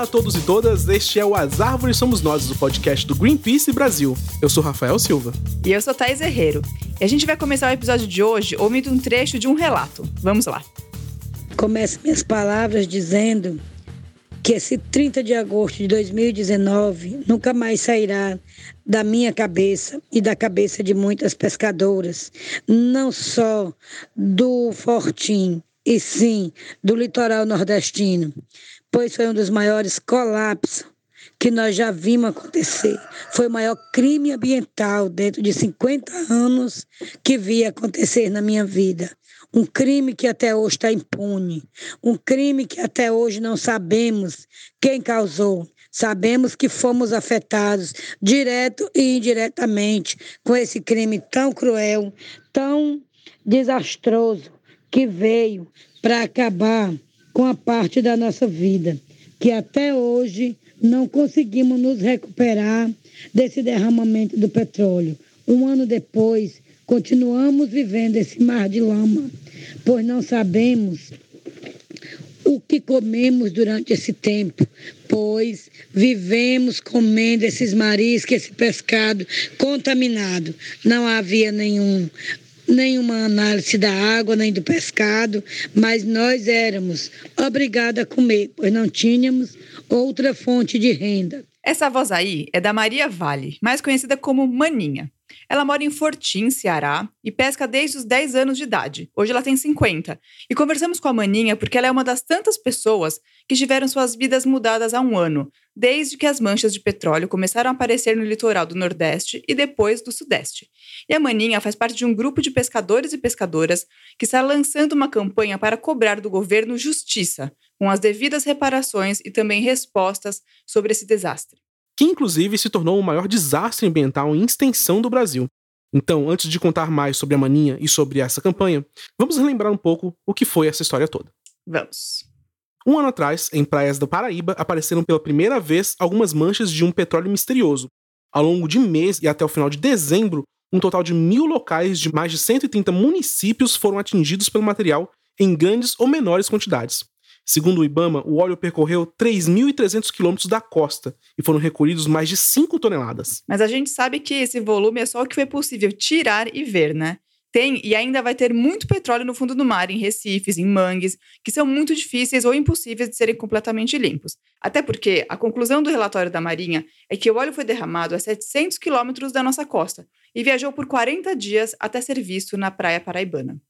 Olá a todos e todas, este é o As Árvores Somos Nós, o podcast do Greenpeace Brasil. Eu sou Rafael Silva. E eu sou Thais Herrero. E a gente vai começar o episódio de hoje ouvindo um trecho de um relato. Vamos lá. Começo minhas palavras dizendo que esse 30 de agosto de 2019 nunca mais sairá da minha cabeça e da cabeça de muitas pescadoras, não só do Fortim, e sim do litoral nordestino, pois foi um dos maiores colapsos que nós já vimos acontecer. Foi o maior crime ambiental dentro de 50 anos que vi acontecer na minha vida. Um crime que até hoje está impune. Um crime que até hoje não sabemos quem causou. Sabemos que fomos afetados direto e indiretamente com esse crime tão cruel, tão desastroso que veio para acabar com a parte da nossa vida, que até hoje não conseguimos nos recuperar desse derramamento do petróleo. Um ano depois, continuamos vivendo esse mar de lama, pois não sabemos o que comemos durante esse tempo, pois vivemos comendo esses mariscos, esse pescado contaminado. Não havia nenhum nenhuma análise da água nem do pescado, mas nós éramos obrigados a comer, pois não tínhamos outra fonte de renda. Essa voz aí é da Maria Vale, mais conhecida como Maninha. Ela mora em Fortim, Ceará, e pesca desde os 10 anos de idade. Hoje ela tem 50. E conversamos com a Maninha porque ela é uma das tantas pessoas que tiveram suas vidas mudadas há um ano, desde que as manchas de petróleo começaram a aparecer no litoral do Nordeste e depois do Sudeste. E a Maninha faz parte de um grupo de pescadores e pescadoras que está lançando uma campanha para cobrar do governo justiça, com as devidas reparações e também respostas sobre esse desastre que inclusive se tornou o maior desastre ambiental em extensão do Brasil. Então, antes de contar mais sobre a maninha e sobre essa campanha, vamos relembrar um pouco o que foi essa história toda. Vamos. Um ano atrás, em praias da Paraíba, apareceram pela primeira vez algumas manchas de um petróleo misterioso. Ao longo de mês e até o final de dezembro, um total de mil locais de mais de 130 municípios foram atingidos pelo material em grandes ou menores quantidades. Segundo o Ibama, o óleo percorreu 3.300 quilômetros da costa e foram recolhidos mais de 5 toneladas. Mas a gente sabe que esse volume é só o que foi possível tirar e ver, né? Tem e ainda vai ter muito petróleo no fundo do mar, em recifes, em mangues, que são muito difíceis ou impossíveis de serem completamente limpos. Até porque a conclusão do relatório da Marinha é que o óleo foi derramado a 700 quilômetros da nossa costa e viajou por 40 dias até ser visto na praia paraibana.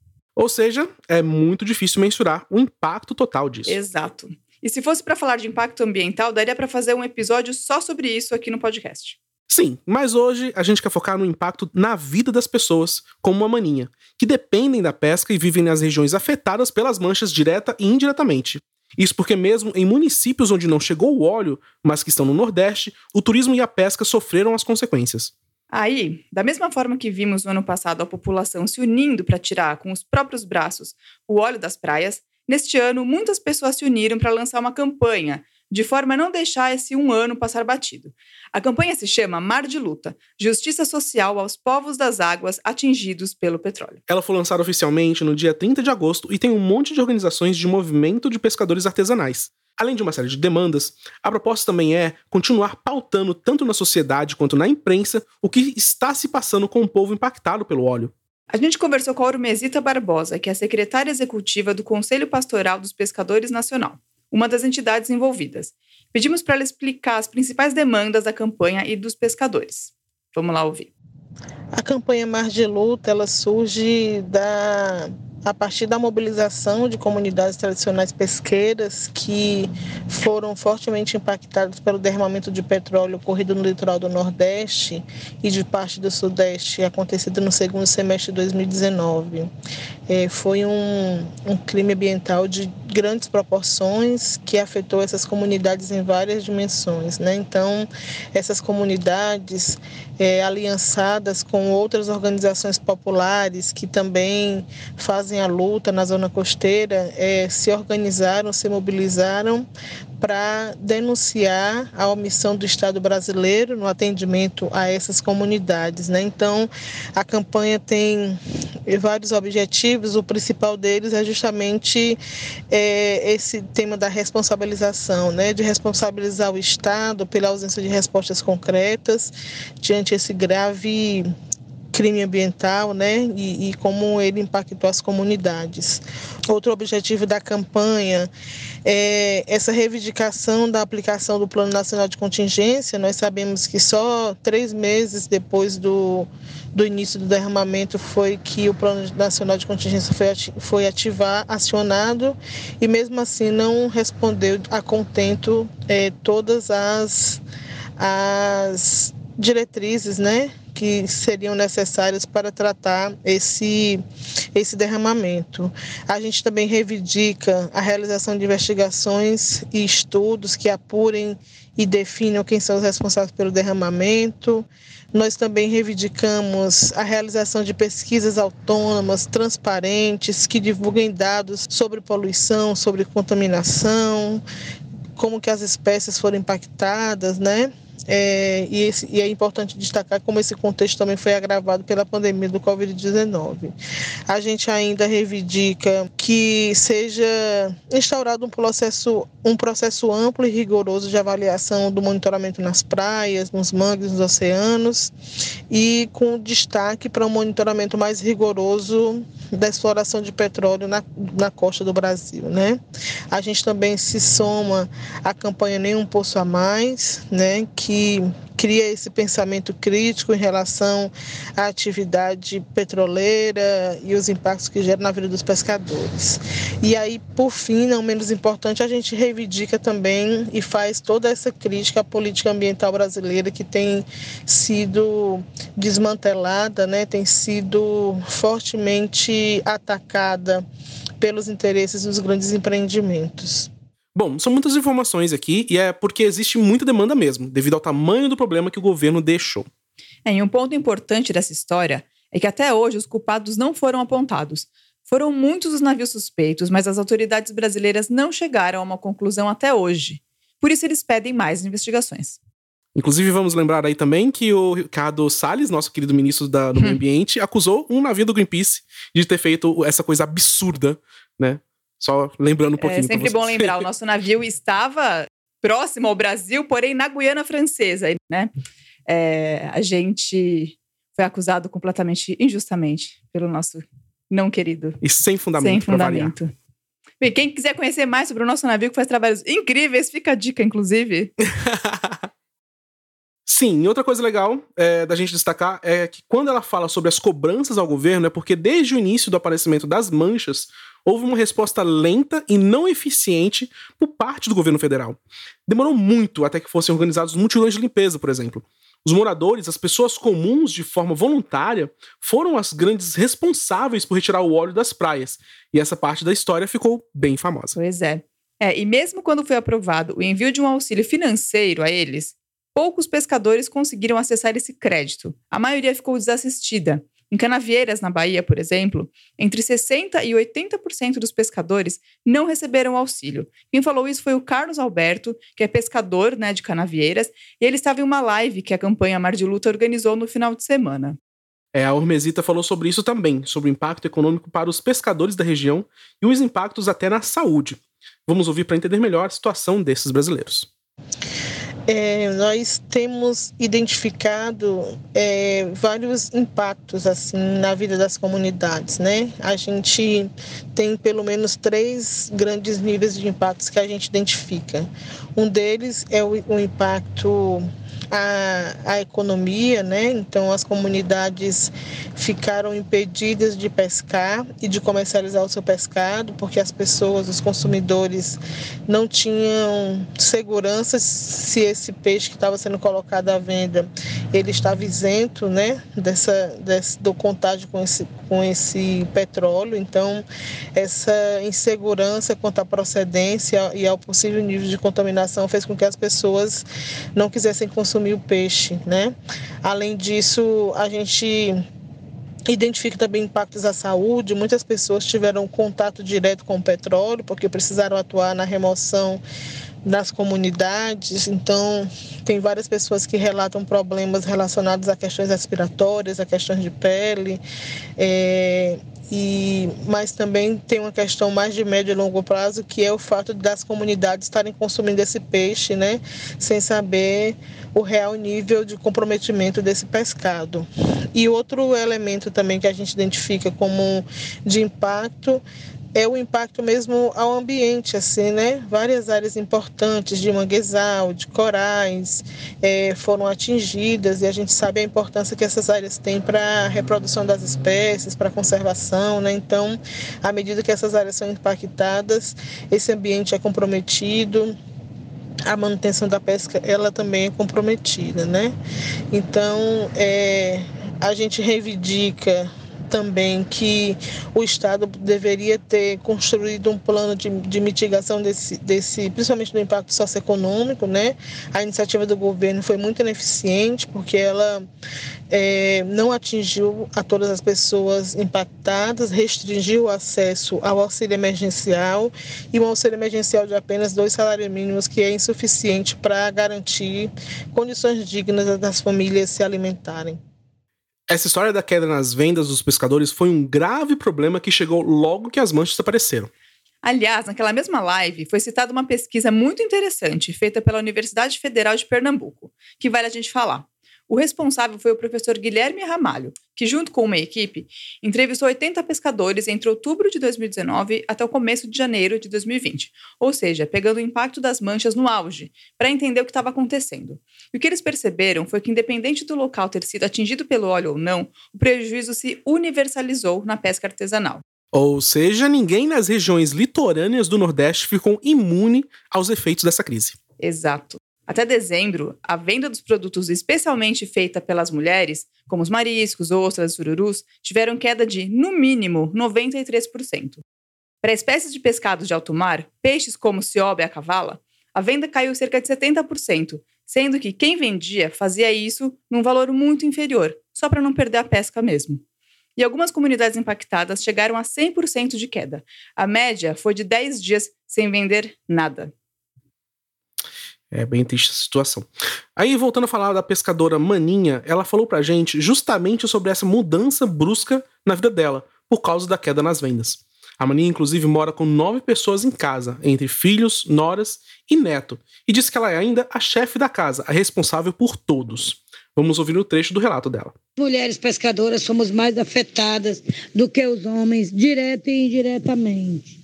Ou seja, é muito difícil mensurar o impacto total disso. Exato. E se fosse para falar de impacto ambiental, daria para fazer um episódio só sobre isso aqui no podcast. Sim, mas hoje a gente quer focar no impacto na vida das pessoas, como uma maninha, que dependem da pesca e vivem nas regiões afetadas pelas manchas direta e indiretamente. Isso porque, mesmo em municípios onde não chegou o óleo, mas que estão no Nordeste, o turismo e a pesca sofreram as consequências. Aí, da mesma forma que vimos no ano passado a população se unindo para tirar com os próprios braços o óleo das praias, neste ano muitas pessoas se uniram para lançar uma campanha de forma a não deixar esse um ano passar batido. A campanha se chama Mar de Luta Justiça Social aos Povos das Águas Atingidos pelo Petróleo. Ela foi lançada oficialmente no dia 30 de agosto e tem um monte de organizações de movimento de pescadores artesanais. Além de uma série de demandas, a proposta também é continuar pautando tanto na sociedade quanto na imprensa o que está se passando com o povo impactado pelo óleo. A gente conversou com a Urmesita Barbosa, que é a secretária executiva do Conselho Pastoral dos Pescadores Nacional, uma das entidades envolvidas. Pedimos para ela explicar as principais demandas da campanha e dos pescadores. Vamos lá ouvir. A campanha Mar de Luta ela surge da a partir da mobilização de comunidades tradicionais pesqueiras que foram fortemente impactadas pelo derramamento de petróleo ocorrido no litoral do Nordeste e de parte do Sudeste, acontecido no segundo semestre de 2019. É, foi um, um crime ambiental de grandes proporções que afetou essas comunidades em várias dimensões. Né? Então, essas comunidades é, aliançadas com outras organizações populares que também fazem a luta na zona costeira, é, se organizaram, se mobilizaram para denunciar a omissão do Estado brasileiro no atendimento a essas comunidades. Né? Então, a campanha tem vários objetivos, o principal deles é justamente é, esse tema da responsabilização, né? de responsabilizar o Estado pela ausência de respostas concretas diante esse grave crime ambiental, né, e, e, como ele impactou as comunidades. Outro objetivo da campanha é essa reivindicação da aplicação do Plano Nacional de Contingência. Nós sabemos que só três meses depois do, do início do derramamento foi que o Plano Nacional de Contingência foi, foi ativar, acionado, e mesmo assim não respondeu a contento é, todas as, as diretrizes, né, que seriam necessárias para tratar esse, esse derramamento. A gente também reivindica a realização de investigações e estudos que apurem e definam quem são os responsáveis pelo derramamento. Nós também reivindicamos a realização de pesquisas autônomas, transparentes, que divulguem dados sobre poluição, sobre contaminação, como que as espécies foram impactadas, né? É, e, esse, e, é importante destacar como esse contexto também foi agravado pela pandemia do Covid-19. A gente ainda reivindica que seja instaurado um processo, um processo amplo e rigoroso de avaliação do monitoramento nas praias, nos mangues, nos oceanos, e com destaque para um monitoramento mais rigoroso da exploração de petróleo na, na costa do Brasil. Né? A gente também se soma à campanha Nenhum Poço a Mais, né, que cria esse pensamento crítico em relação à atividade petroleira e os impactos que gera na vida dos pescadores. E aí, por fim, não menos importante, a gente reivindica também e faz toda essa crítica à política ambiental brasileira que tem sido desmantelada, né, tem sido fortemente atacada pelos interesses dos grandes empreendimentos. Bom, são muitas informações aqui e é porque existe muita demanda mesmo, devido ao tamanho do problema que o governo deixou. É, e um ponto importante dessa história é que até hoje os culpados não foram apontados. Foram muitos os navios suspeitos, mas as autoridades brasileiras não chegaram a uma conclusão até hoje. Por isso eles pedem mais investigações. Inclusive, vamos lembrar aí também que o Ricardo Salles, nosso querido ministro da, do Meio Ambiente, acusou um navio do Greenpeace de ter feito essa coisa absurda, né? Só lembrando um é pouquinho. É sempre bom lembrar, o nosso navio estava próximo ao Brasil, porém na Guiana Francesa, né? É, a gente foi acusado completamente injustamente pelo nosso não querido. E sem fundamento. Sem fundamento. Bem, quem quiser conhecer mais sobre o nosso navio que faz trabalhos incríveis, fica a dica, inclusive. Sim, outra coisa legal é, da gente destacar é que quando ela fala sobre as cobranças ao governo, é porque desde o início do aparecimento das manchas, houve uma resposta lenta e não eficiente por parte do governo federal. Demorou muito até que fossem organizados mutirões de limpeza, por exemplo. Os moradores, as pessoas comuns de forma voluntária, foram as grandes responsáveis por retirar o óleo das praias. E essa parte da história ficou bem famosa. Pois é. É, e mesmo quando foi aprovado o envio de um auxílio financeiro a eles, poucos pescadores conseguiram acessar esse crédito. A maioria ficou desassistida. Em Canavieiras, na Bahia, por exemplo, entre 60% e 80% dos pescadores não receberam auxílio. Quem falou isso foi o Carlos Alberto, que é pescador né, de Canavieiras, e ele estava em uma live que a campanha Mar de Luta organizou no final de semana. É, a Ormesita falou sobre isso também, sobre o impacto econômico para os pescadores da região e os impactos até na saúde. Vamos ouvir para entender melhor a situação desses brasileiros. É, nós temos identificado é, vários impactos assim na vida das comunidades, né? A gente tem pelo menos três grandes níveis de impactos que a gente identifica. Um deles é o, o impacto a, a economia, né? Então as comunidades ficaram impedidas de pescar e de comercializar o seu pescado, porque as pessoas, os consumidores, não tinham segurança se esse peixe que estava sendo colocado à venda ele estava isento, né? Dessa, desse, do contágio com esse, com esse petróleo. Então essa insegurança quanto à procedência e ao possível nível de contaminação fez com que as pessoas não quisessem consumir consumir o peixe, né? Além disso, a gente identifica também impactos à saúde. Muitas pessoas tiveram contato direto com o petróleo porque precisaram atuar na remoção nas comunidades. Então, tem várias pessoas que relatam problemas relacionados a questões respiratórias, a questões de pele. É, e, mas também tem uma questão mais de médio e longo prazo, que é o fato das comunidades estarem consumindo esse peixe, né, sem saber o real nível de comprometimento desse pescado. E outro elemento também que a gente identifica como de impacto é o impacto mesmo ao ambiente, assim, né? Várias áreas importantes de manguezal, de corais é, foram atingidas e a gente sabe a importância que essas áreas têm para a reprodução das espécies, para a conservação, né? Então, à medida que essas áreas são impactadas, esse ambiente é comprometido, a manutenção da pesca ela também é comprometida, né? Então, é, a gente reivindica também que o Estado deveria ter construído um plano de, de mitigação desse, desse, principalmente do impacto socioeconômico, né? A iniciativa do governo foi muito ineficiente porque ela é, não atingiu a todas as pessoas impactadas, restringiu o acesso ao auxílio emergencial e um auxílio emergencial de apenas dois salários mínimos, que é insuficiente para garantir condições dignas das famílias se alimentarem. Essa história da queda nas vendas dos pescadores foi um grave problema que chegou logo que as manchas apareceram. Aliás, naquela mesma live foi citada uma pesquisa muito interessante feita pela Universidade Federal de Pernambuco, que vale a gente falar. O responsável foi o professor Guilherme Ramalho, que, junto com uma equipe, entrevistou 80 pescadores entre outubro de 2019 até o começo de janeiro de 2020, ou seja, pegando o impacto das manchas no auge, para entender o que estava acontecendo. E o que eles perceberam foi que, independente do local ter sido atingido pelo óleo ou não, o prejuízo se universalizou na pesca artesanal. Ou seja, ninguém nas regiões litorâneas do Nordeste ficou imune aos efeitos dessa crise. Exato. Até dezembro, a venda dos produtos especialmente feita pelas mulheres, como os mariscos, ostras e sururus, tiveram queda de, no mínimo, 93%. Para espécies de pescados de alto mar, peixes como cioba e a cavala, a venda caiu cerca de 70%, sendo que quem vendia fazia isso num valor muito inferior, só para não perder a pesca mesmo. E algumas comunidades impactadas chegaram a 100% de queda. A média foi de 10 dias sem vender nada. É bem triste a situação. Aí, voltando a falar da pescadora Maninha, ela falou pra gente justamente sobre essa mudança brusca na vida dela, por causa da queda nas vendas. A Maninha, inclusive, mora com nove pessoas em casa, entre filhos, noras e neto, e diz que ela é ainda a chefe da casa, a responsável por todos. Vamos ouvir o trecho do relato dela. Mulheres pescadoras somos mais afetadas do que os homens, direto e indiretamente.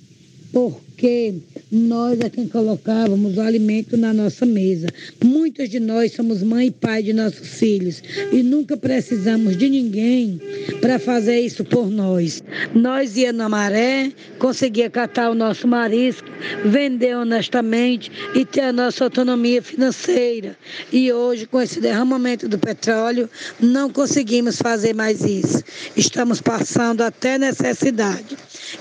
Por porque nós é quem colocávamos o alimento na nossa mesa. Muitos de nós somos mãe e pai de nossos filhos e nunca precisamos de ninguém para fazer isso por nós. Nós ia na maré, conseguia catar o nosso marisco, vender honestamente e ter a nossa autonomia financeira. E hoje, com esse derramamento do petróleo, não conseguimos fazer mais isso. Estamos passando até necessidade.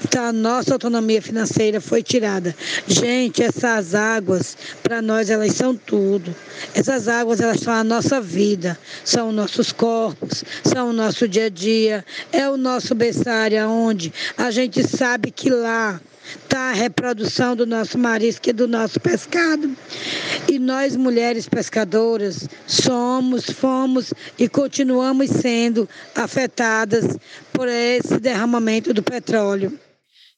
Então, a nossa autonomia financeira foi tirada. Gente, essas águas, para nós, elas são tudo. Essas águas, elas são a nossa vida, são nossos corpos, são o nosso dia a dia, é o nosso berçário, onde a gente sabe que lá está a reprodução do nosso marisco e do nosso pescado. E nós, mulheres pescadoras, somos, fomos e continuamos sendo afetadas por esse derramamento do petróleo.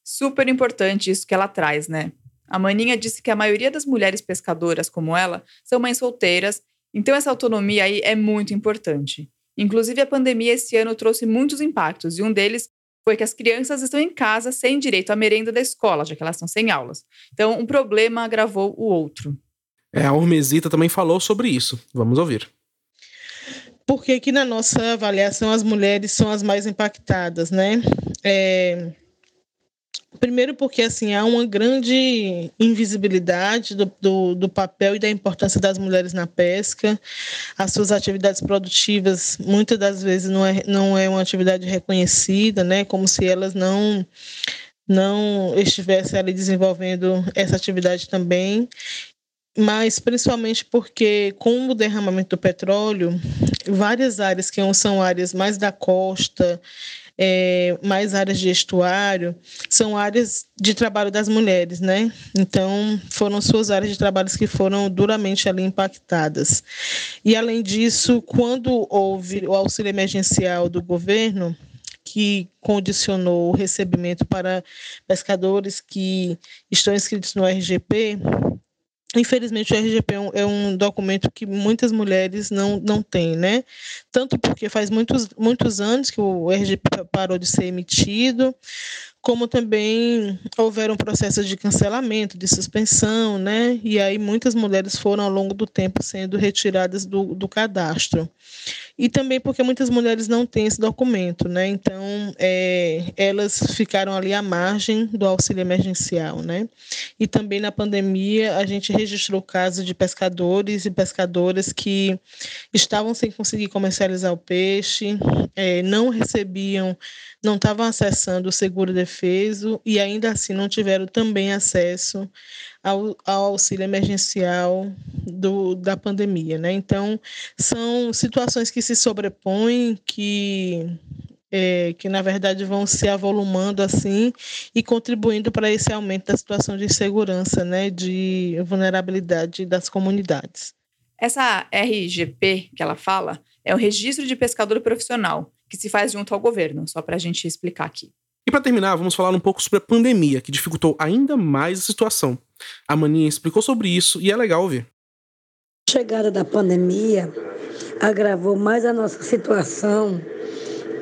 Super importante isso que ela traz, né? A Maninha disse que a maioria das mulheres pescadoras como ela são mães solteiras, então essa autonomia aí é muito importante. Inclusive, a pandemia esse ano trouxe muitos impactos, e um deles foi que as crianças estão em casa sem direito à merenda da escola, já que elas estão sem aulas. Então, um problema agravou o outro. É, a Ormesita também falou sobre isso. Vamos ouvir. Por que, que na nossa avaliação as mulheres são as mais impactadas, né? É, Primeiro porque assim há uma grande invisibilidade do, do, do, papel e da importância das mulheres na pesca. As suas atividades produtivas muitas das vezes não é, não é uma atividade reconhecida, né? Como se elas não não estivessem ali desenvolvendo essa atividade também mas principalmente porque com o derramamento do petróleo, várias áreas que são áreas mais da costa, é, mais áreas de estuário, são áreas de trabalho das mulheres, né? Então, foram suas áreas de trabalho que foram duramente ali impactadas. E, além disso, quando houve o auxílio emergencial do governo, que condicionou o recebimento para pescadores que estão inscritos no RGP, Infelizmente, o RGP é um, é um, documento que muitas mulheres não, não têm, né? Tanto porque faz muitos, muitos anos que o RGP parou de ser emitido, como também houveram processos de cancelamento, de suspensão, né? E aí muitas mulheres foram, ao longo do tempo, sendo retiradas do, do cadastro e também porque muitas mulheres não têm esse documento, né? Então, é, elas ficaram ali à margem do auxílio emergencial, né? E também na pandemia a gente registrou casos de pescadores e pescadoras que estavam sem conseguir comercializar o peixe, é, não recebiam, não estavam acessando o seguro defeso e ainda assim não tiveram também acesso ao, ao auxílio emergencial do, da pandemia. Né? Então, são situações que se sobrepõem, que é, que na verdade vão se avolumando assim e contribuindo para esse aumento da situação de insegurança, né, de vulnerabilidade das comunidades. Essa RGP que ela fala é o Registro de Pescador Profissional, que se faz junto ao governo, só para a gente explicar aqui. E para terminar, vamos falar um pouco sobre a pandemia, que dificultou ainda mais a situação. A Maninha explicou sobre isso e é legal ouvir. A chegada da pandemia agravou mais a nossa situação,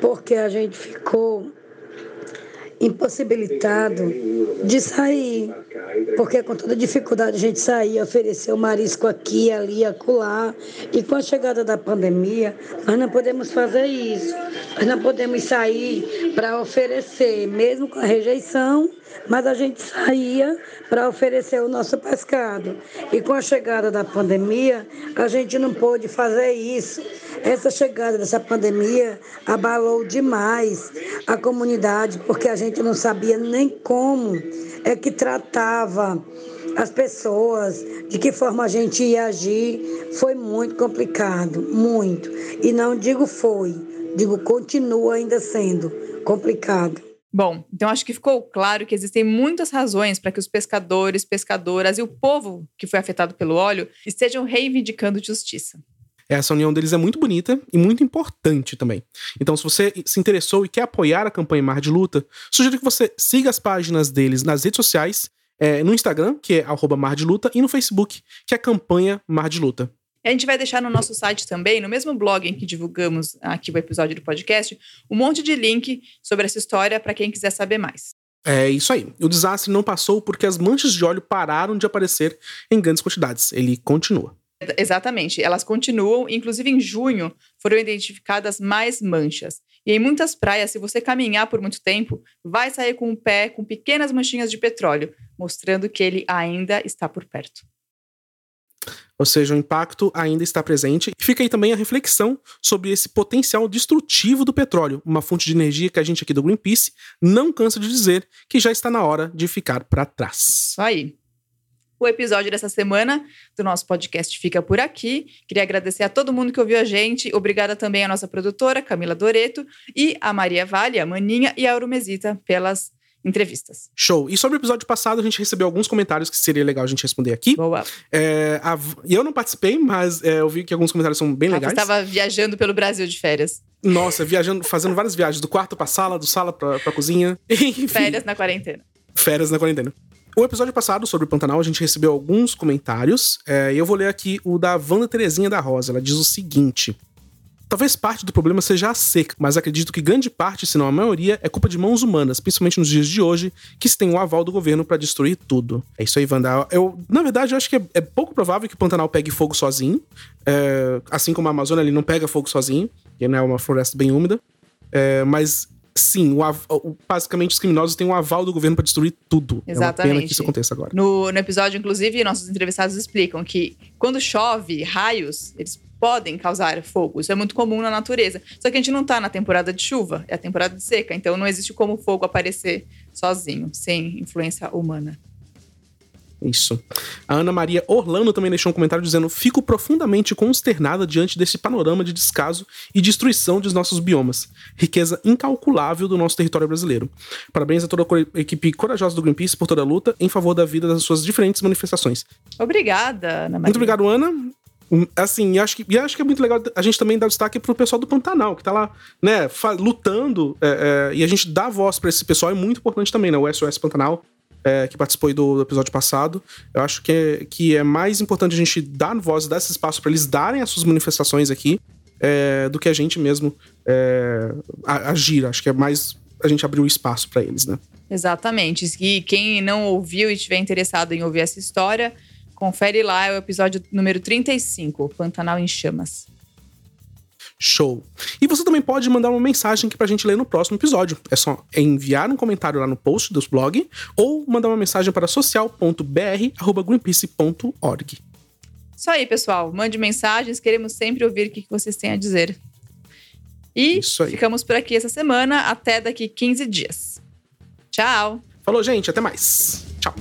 porque a gente ficou impossibilitado de sair, porque com toda dificuldade a gente saía, oferecer o marisco aqui, ali, acolá, e com a chegada da pandemia, nós não podemos fazer isso, nós não podemos sair para oferecer, mesmo com a rejeição, mas a gente saía para oferecer o nosso pescado. E com a chegada da pandemia, a gente não pôde fazer isso. Essa chegada dessa pandemia abalou demais a comunidade, porque a gente não sabia nem como é que tratava as pessoas, de que forma a gente ia agir. Foi muito complicado, muito. E não digo foi, digo continua ainda sendo complicado. Bom, então acho que ficou claro que existem muitas razões para que os pescadores, pescadoras e o povo que foi afetado pelo óleo estejam reivindicando justiça. Essa união deles é muito bonita e muito importante também. Então, se você se interessou e quer apoiar a campanha Mar de Luta, sugiro que você siga as páginas deles nas redes sociais, é, no Instagram, que é Mar de Luta, e no Facebook, que é a campanha Mar de Luta. A gente vai deixar no nosso site também, no mesmo blog em que divulgamos aqui o episódio do podcast, um monte de link sobre essa história para quem quiser saber mais. É isso aí. O desastre não passou porque as manchas de óleo pararam de aparecer em grandes quantidades. Ele continua. Exatamente, elas continuam, inclusive em junho foram identificadas mais manchas. E em muitas praias, se você caminhar por muito tempo, vai sair com o pé com pequenas manchinhas de petróleo, mostrando que ele ainda está por perto. Ou seja, o impacto ainda está presente. E fica aí também a reflexão sobre esse potencial destrutivo do petróleo, uma fonte de energia que a gente aqui do Greenpeace não cansa de dizer que já está na hora de ficar para trás. Aí. O episódio dessa semana do nosso podcast fica por aqui. Queria agradecer a todo mundo que ouviu a gente. Obrigada também à nossa produtora, Camila Doreto, e a Maria Vale, a Maninha e a Aurumesita pelas entrevistas. Show. E sobre o episódio passado, a gente recebeu alguns comentários que seria legal a gente responder aqui. Boa. É, a, eu não participei, mas é, eu vi que alguns comentários são bem legais. Você estava viajando pelo Brasil de férias. Nossa, viajando, fazendo várias viagens, do quarto pra sala, do sala pra, pra cozinha. Enfim. Férias na quarentena. Férias na quarentena. O episódio passado sobre o Pantanal, a gente recebeu alguns comentários, é, eu vou ler aqui o da Wanda Terezinha da Rosa. Ela diz o seguinte. Talvez parte do problema seja a seca, mas acredito que grande parte, se não a maioria, é culpa de mãos humanas, principalmente nos dias de hoje, que se tem o aval do governo para destruir tudo. É isso aí, Wanda. Eu, na verdade, eu acho que é, é pouco provável que o Pantanal pegue fogo sozinho. É, assim como a Amazônia, ele não pega fogo sozinho, que é uma floresta bem úmida. É, mas sim, o, o, basicamente os criminosos têm um aval do governo para destruir tudo. Exatamente. É uma pena que isso aconteça agora. No, no episódio, inclusive, nossos entrevistados explicam que quando chove, raios, eles podem causar fogo. Isso é muito comum na natureza. Só que a gente não tá na temporada de chuva, é a temporada de seca. Então não existe como o fogo aparecer sozinho, sem influência humana. Isso. A Ana Maria Orlando também deixou um comentário dizendo: Fico profundamente consternada diante desse panorama de descaso e destruição dos nossos biomas. Riqueza incalculável do nosso território brasileiro. Parabéns a toda a equipe corajosa do Greenpeace por toda a luta em favor da vida das suas diferentes manifestações. Obrigada, Ana Maria. Muito obrigado, Ana. Assim, acho que, e acho que é muito legal a gente também dar destaque pro pessoal do Pantanal, que tá lá, né, lutando, é, é, e a gente dá voz para esse pessoal é muito importante também, né? O SOS Pantanal, é, que participou do, do, episódio passado. Eu acho que é, que é mais importante a gente dar voz, dar esse espaço para eles darem as suas manifestações aqui, é, do que a gente mesmo é, agir. Acho que é mais a gente abrir o espaço para eles, né? Exatamente. E quem não ouviu e estiver interessado em ouvir essa história Confere lá, é o episódio número 35, Pantanal em Chamas. Show. E você também pode mandar uma mensagem aqui pra gente ler no próximo episódio. É só enviar um comentário lá no post dos blog ou mandar uma mensagem para social.br@greenpeace.org. Isso aí, pessoal. Mande mensagens, queremos sempre ouvir o que vocês têm a dizer. E ficamos por aqui essa semana, até daqui 15 dias. Tchau. Falou, gente, até mais. Tchau.